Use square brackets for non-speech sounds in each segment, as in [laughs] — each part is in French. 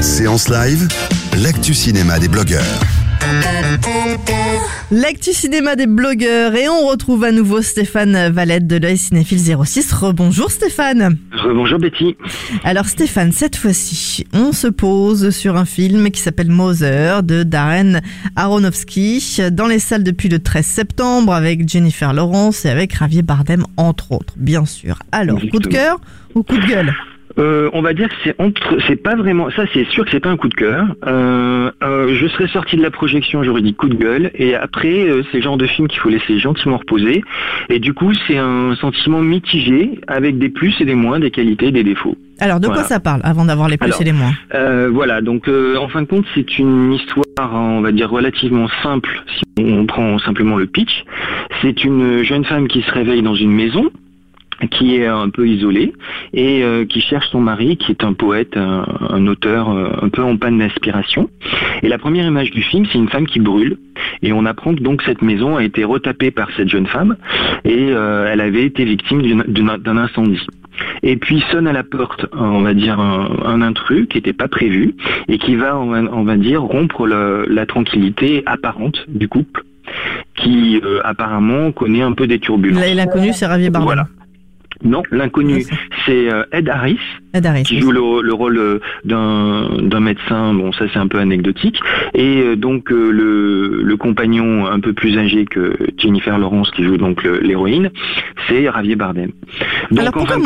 Séance live, l'actu cinéma des blogueurs. L'actu cinéma des blogueurs et on retrouve à nouveau Stéphane Valette de l'œil cinéphile 06. Rebonjour Stéphane. Bonjour Betty. Alors Stéphane, cette fois-ci, on se pose sur un film qui s'appelle Mother de Darren Aronofsky dans les salles depuis le 13 septembre avec Jennifer Lawrence et avec Javier Bardem entre autres, bien sûr. Alors, coup de cœur ou coup de gueule? Euh, on va dire que c'est entre, c'est pas vraiment, ça c'est sûr que c'est pas un coup de cœur. Euh, euh, je serais sorti de la projection, j'aurais dit coup de gueule, et après euh, c'est le genre de film qu'il faut laisser gentiment reposer. Et du coup c'est un sentiment mitigé avec des plus et des moins, des qualités et des défauts. Alors, de quoi ça parle avant d'avoir les plus Alors, et les moins Euh, voilà, donc euh, en fin de compte c'est une histoire, on va dire relativement simple si on prend simplement le pitch. C'est une jeune femme qui se réveille dans une maison qui est un peu isolée et euh, qui cherche son mari qui est un poète, un, un auteur euh, un peu en panne d'inspiration. Et la première image du film, c'est une femme qui brûle et on apprend que donc cette maison a été retapée par cette jeune femme et euh, elle avait été victime d'un incendie. Et puis sonne à la porte, on va dire, un, un intrus qui n'était pas prévu et qui va, on va, on va dire, rompre le- la tranquillité apparente du couple qui euh, apparemment connaît un peu des turbulences. L- L'inconnu, c'est Javier Bardem. Voilà. Non, l'inconnu, c'est euh, Ed Harris Ed Harris, qui joue le, le rôle euh, d'un d'un médecin. Bon, ça c'est un peu anecdotique. Et euh, donc le, le compagnon un peu plus âgé que Jennifer Lawrence qui joue donc l'héroïne, c'est Javier Bardem. Donc, Alors pourquoi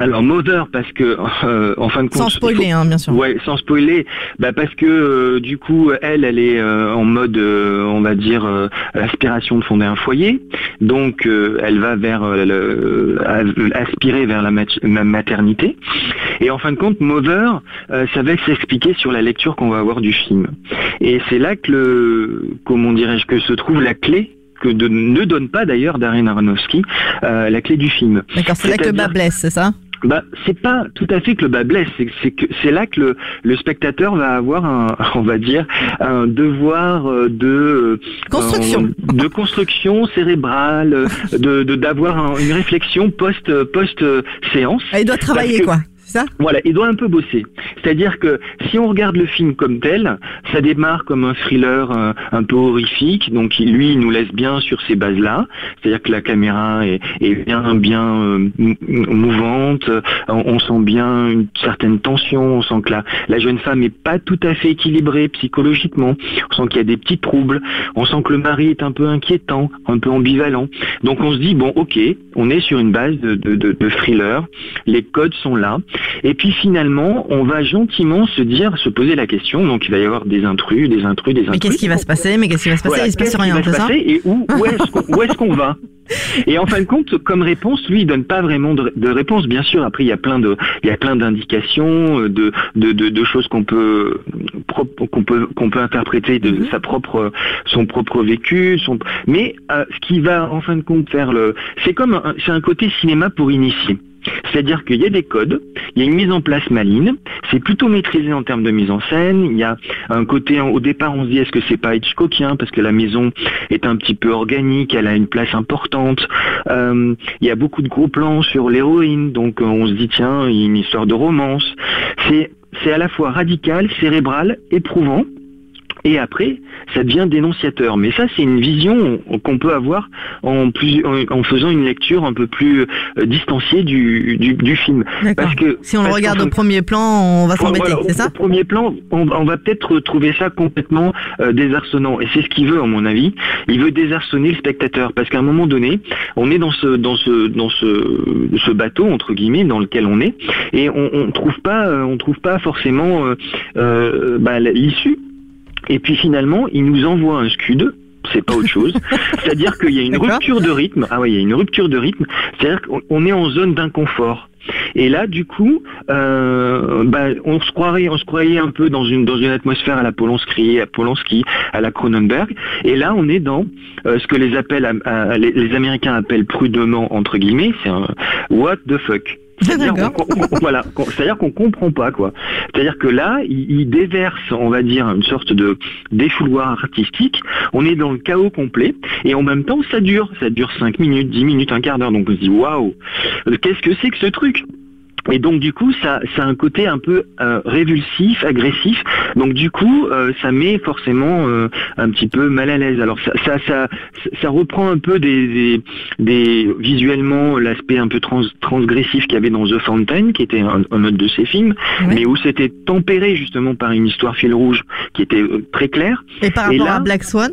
Alors Mother parce que euh, en fin de compte Sans il spoiler, faut- hein, bien sûr. Ouais, sans spoiler, bah parce que euh, du coup, elle, elle est euh, en mode, euh, on va dire, euh, aspiration de fonder un foyer. Donc, euh, elle va vers euh, le- aspirer vers la, mat- la maternité. Et en fin de compte, Mother, euh, ça va s'expliquer sur la lecture qu'on va avoir du film. Et c'est là que le, comment dirais-je, que se trouve la clé que de- ne donne pas d'ailleurs Darren Aronofsky, euh, la clé du film. D'accord, c'est là que le bas blesse, c'est ça? Bah, c'est pas tout à fait que le bas blesse, c'est que c'est là que le, le spectateur va avoir un, [laughs] on va dire, un devoir euh, de euh, Construction. euh, de construction cérébrale, euh, de de- d'avoir un- une réflexion post post séance. Ah, Il doit travailler, que- quoi. Voilà, il doit un peu bosser. C'est-à-dire que si on regarde le film comme tel, ça démarre comme un thriller euh, un peu horrifique, donc lui il nous laisse bien sur ces bases-là. C'est-à-dire que la caméra est, bien bien euh, mou- mouvante, on, sent bien une certaine tension, on sent que la, jeune femme est pas tout à fait équilibrée psychologiquement, on sent qu'il y a des petits troubles, on sent que le mari est un peu inquiétant, un peu ambivalent. Donc on se dit bon ok, on est sur une base de thriller, les codes sont là. Et puis finalement, on va gentiment se dire, se poser la question. Donc il va y avoir des intrus, des intrus, des intrus. Mais qu'est-ce qui va se passer? Mais qu'est-ce qui va se passer? Voilà, Il se passe rien, va se ça? passer? Et où, où est-ce qu'on va? Et en fin de compte, comme réponse, lui, il donne pas vraiment de, de réponse. Bien sûr, après il y a plein de, il y a plein d'indications, euh, de, de, de, de choses qu'on peut, qu'on peut, qu'on peut interpréter de sa propre, son propre vécu. Son, mais euh, ce qui va en fin de compte faire le, c'est comme, c'est un côté cinéma pour initier. C'est-à-dire qu'il y a des codes, il y a une mise en place maligne, c'est plutôt maîtrisé en termes de mise en scène, il y a un côté, au départ on se dit est-ce que c'est pas Hitchcockien parce que la maison est un petit peu organique, elle a une place importante, Euh, il y a beaucoup de gros plans sur l'héroïne, donc euh, on se dit tiens, il y a une histoire de romance, c'est c'est à la fois radical, cérébral, éprouvant, et après, ça devient dénonciateur. Mais ça, c'est une vision qu'on peut avoir en, plus, en, faisant une lecture un peu plus euh, distanciée du, du, film. Parce que si on le regarde au premier plan, on va s'embêter, c'est ça Au premier plan, on, va peut-être trouver ça complètement euh, désarçonnant. Et c'est ce qu'il veut, à mon avis. Il veut désarçonner le spectateur, parce qu'à un moment donné, on est dans ce dans ce dans ce, ce bateau entre guillemets dans lequel on est, et on, on trouve pas on trouve pas forcément euh, bah, l'issue et puis finalement, il nous envoie un scud c'est pas autre chose. [laughs] C'est-à-dire qu'il y a une rupture de rythme. Ah oui, il y a une rupture de rythme. C'est-à-dire qu'on est en zone d'inconfort. Et là, du coup, euh, bah, on se croirait, on se croyait un peu dans une dans une atmosphère à la Polanski, à Polanski, à la Cronenberg. Et là, on est dans euh, ce que les appellent, les, les, Américains appellent prudemment entre guillemets, c'est un what the fuck. C'est-à-dire qu'on, voilà, qu'on comprend pas quoi. C'est-à-dire que là, il, déverse, on va dire, une sorte de défouloir artistique. On est dans le chaos complet et en même temps, ça dure, ça dure 5 minutes, 10 minutes, un quart d'heure. Donc on se dit waouh, qu'est-ce que c'est que ce truc? Et donc du coup, ça, ça a un côté un peu euh, révulsif, agressif. Donc du coup, euh, ça met forcément euh, un petit peu mal à l'aise. Alors ça, ça, ça, ça, reprend un peu des, des, visuellement l'aspect un peu trans, transgressif qu'il y avait dans The Fountain, qui était un, un autre de ses films, mais où c'était tempéré justement par une histoire fil rouge qui était très claire. Et par rapport à Black Swan?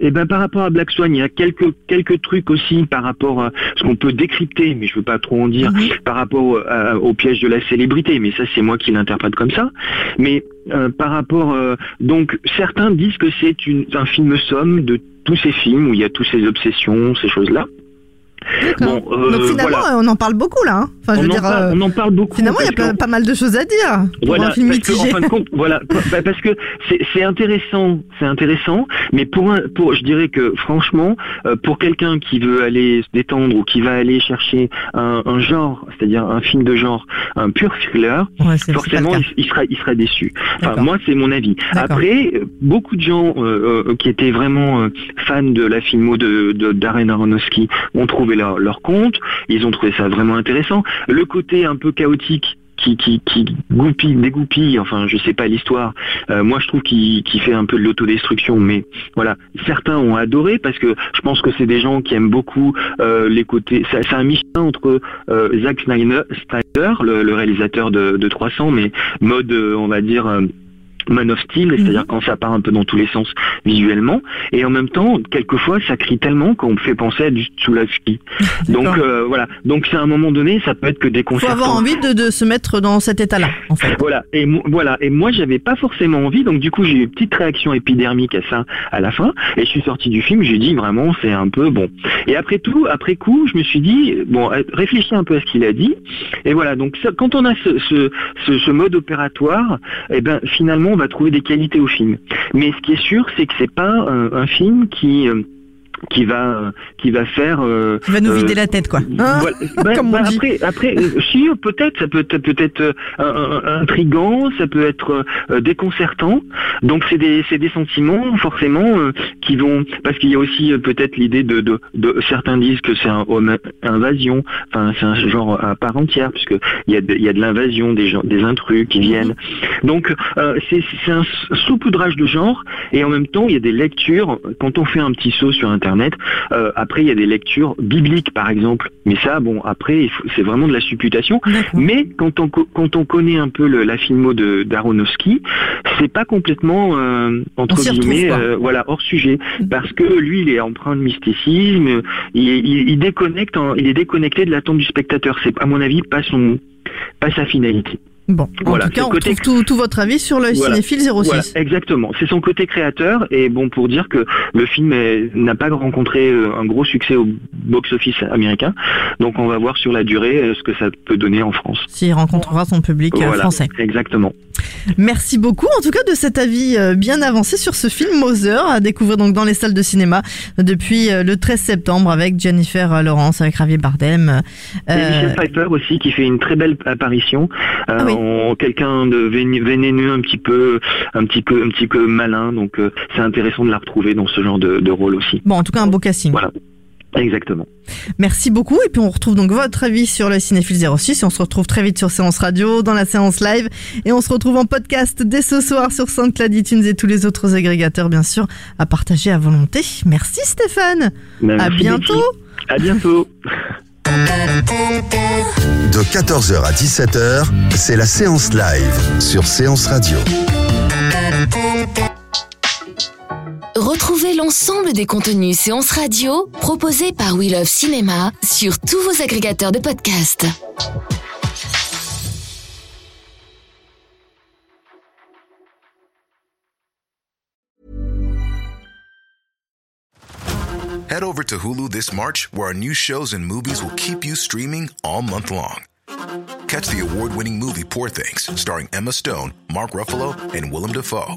Eh ben par rapport à Black Swan, il y a quelques quelques trucs aussi par rapport à ce qu'on peut décrypter, mais je veux pas trop en dire, mhm. par rapport au, piège de la célébrité. Mais ça, c'est moi qui l'interprète comme ça. Mais euh, par rapport, euh, donc certains disent que c'est un film somme de tous ces films où il y a toutes ces obsessions, ces choses-là. Bon, euh, Donc finalement, on en parle beaucoup là. Hein. Enfin, je veux dire, euh, on en parle beaucoup. Finalement, il y a pas, mal de choses à dire pour un film mitigé. en fin de compte, voilà, [laughs] parce que c'est intéressant, c'est intéressant, mais pour un, pour, je dirais que franchement, euh, pour quelqu'un qui veut aller se détendre ou qui va aller chercher un, un genre, c'est-à-dire un film de genre, un pur thriller, forcément, il, sera, il sera déçu. Enfin, moi, c'est mon avis. Après, beaucoup de gens qui étaient vraiment fans de la filmo de, de Darren Aronofsky ont trouvé leur, compte, ils ont trouvé ça vraiment intéressant. Le côté un peu chaotique qui, qui, qui goupille, dégoupille, enfin je sais pas l'histoire, euh, moi je trouve qu'il fait un peu de l'autodestruction, mais voilà, certains ont adoré parce que je pense que c'est des gens qui aiment beaucoup euh, les côtés, c'est un michin entre euh, Zack Snyder, le, réalisateur de, de 300, mais mode on va dire Man of Steel, c'est-à-dire mhm. quand ça part un peu dans tous les sens visuellement, et en même temps, quelquefois, ça crie tellement qu'on me fait penser à du Tsulavski. [laughs] Donc euh, voilà, donc c'est à un moment donné, ça peut être que déconcertant. Faut avoir envie de, de se mettre dans cet état-là, en fait. Voilà, et voilà, et moi j'avais pas forcément envie, donc du coup j'ai eu une petite réaction épidermique à ça à la fin, et je suis sorti du film, j'ai dit vraiment c'est un peu bon. Et après tout, après coup, je me suis dit bon, euh, réfléchis un peu à ce qu'il a dit, et voilà, donc ça, quand on a ce, ce, ce, ce mode opératoire, et eh ben finalement on va trouver des qualités au film. Mais ce qui est sûr, c'est que c'est pas un, film qui euh, qui va qui va faire euh, qui va nous vider euh, la tête quoi. hein bah, [laughs] bah, après après euh, [laughs] si peut-être ça peut être peut-être intrigant ça peut être déconcertant. Donc c'est des c'est des sentiments forcément qui vont parce qu'il y a aussi peut-être l'idée de, de, de certains disent que c'est un invasion. Enfin c'est un genre à part entière puisque il y a de, il y a de l'invasion des gens des intrus qui viennent. Donc c'est c'est un saupoudrage de genre et en même temps il y a des lectures. Quand on fait un petit saut sur internet euh, après, il y a des lectures bibliques, par exemple. Mais ça, bon, après, c'est vraiment de la supputation. Mais quand on, quand on connaît un peu le, la filmo de d'Aronofsky, c'est pas complètement euh, entre guillemets, euh, voilà, hors sujet, mm. parce que lui, il est empreint de mysticisme. Il, il, déconnecte, il est déconnecté de l'attente du spectateur. C'est à mon avis pas son, pas sa finalité. Bon, en tout cas, on côté... trouve tout, votre avis sur le cinéphile 06. exactement, c'est son côté créateur et bon pour dire que le film n'a pas rencontré euh, un gros succès au box-office américain, donc on va voir sur la durée euh, ce que ça peut donner en France. S'il rencontrera son public euh, français. Exactement. Merci beaucoup en tout cas de cet avis bien avancé sur ce film Mother à découvrir donc dans les salles de cinéma depuis le 13 septembre avec Jennifer Lawrence, avec Javier Bardem. Et Michel Pfeiffer aussi qui fait une très belle apparition. Ah quelqu'un de vénéneux, un petit peu, un petit peu, un petit peu malin. Donc euh, c'est intéressant de la retrouver dans ce genre de, rôle aussi. Bon, en tout cas un beau casting. Voilà. Exactement. Merci beaucoup. Et puis on retrouve donc votre avis sur le Cinéphile 06 et on se retrouve très vite sur Séance Radio, dans la séance live. Et on se retrouve en podcast dès ce soir sur SoundCloud, iTunes et tous les autres agrégateurs, bien sûr, à partager à volonté. Merci Stéphane. Ben, à merci, bientôt. Betty. À bientôt. De 14h à 17h, c'est la séance live sur Séance Radio. L'ensemble des contenus séances radio proposés par We Love Cinéma sur tous vos agrégateurs de podcasts. Head over to Hulu this March, where our new shows and movies will keep you streaming all month long. Catch the award winning movie Poor Things, starring Emma Stone, Mark Ruffalo, and Willem Dafoe.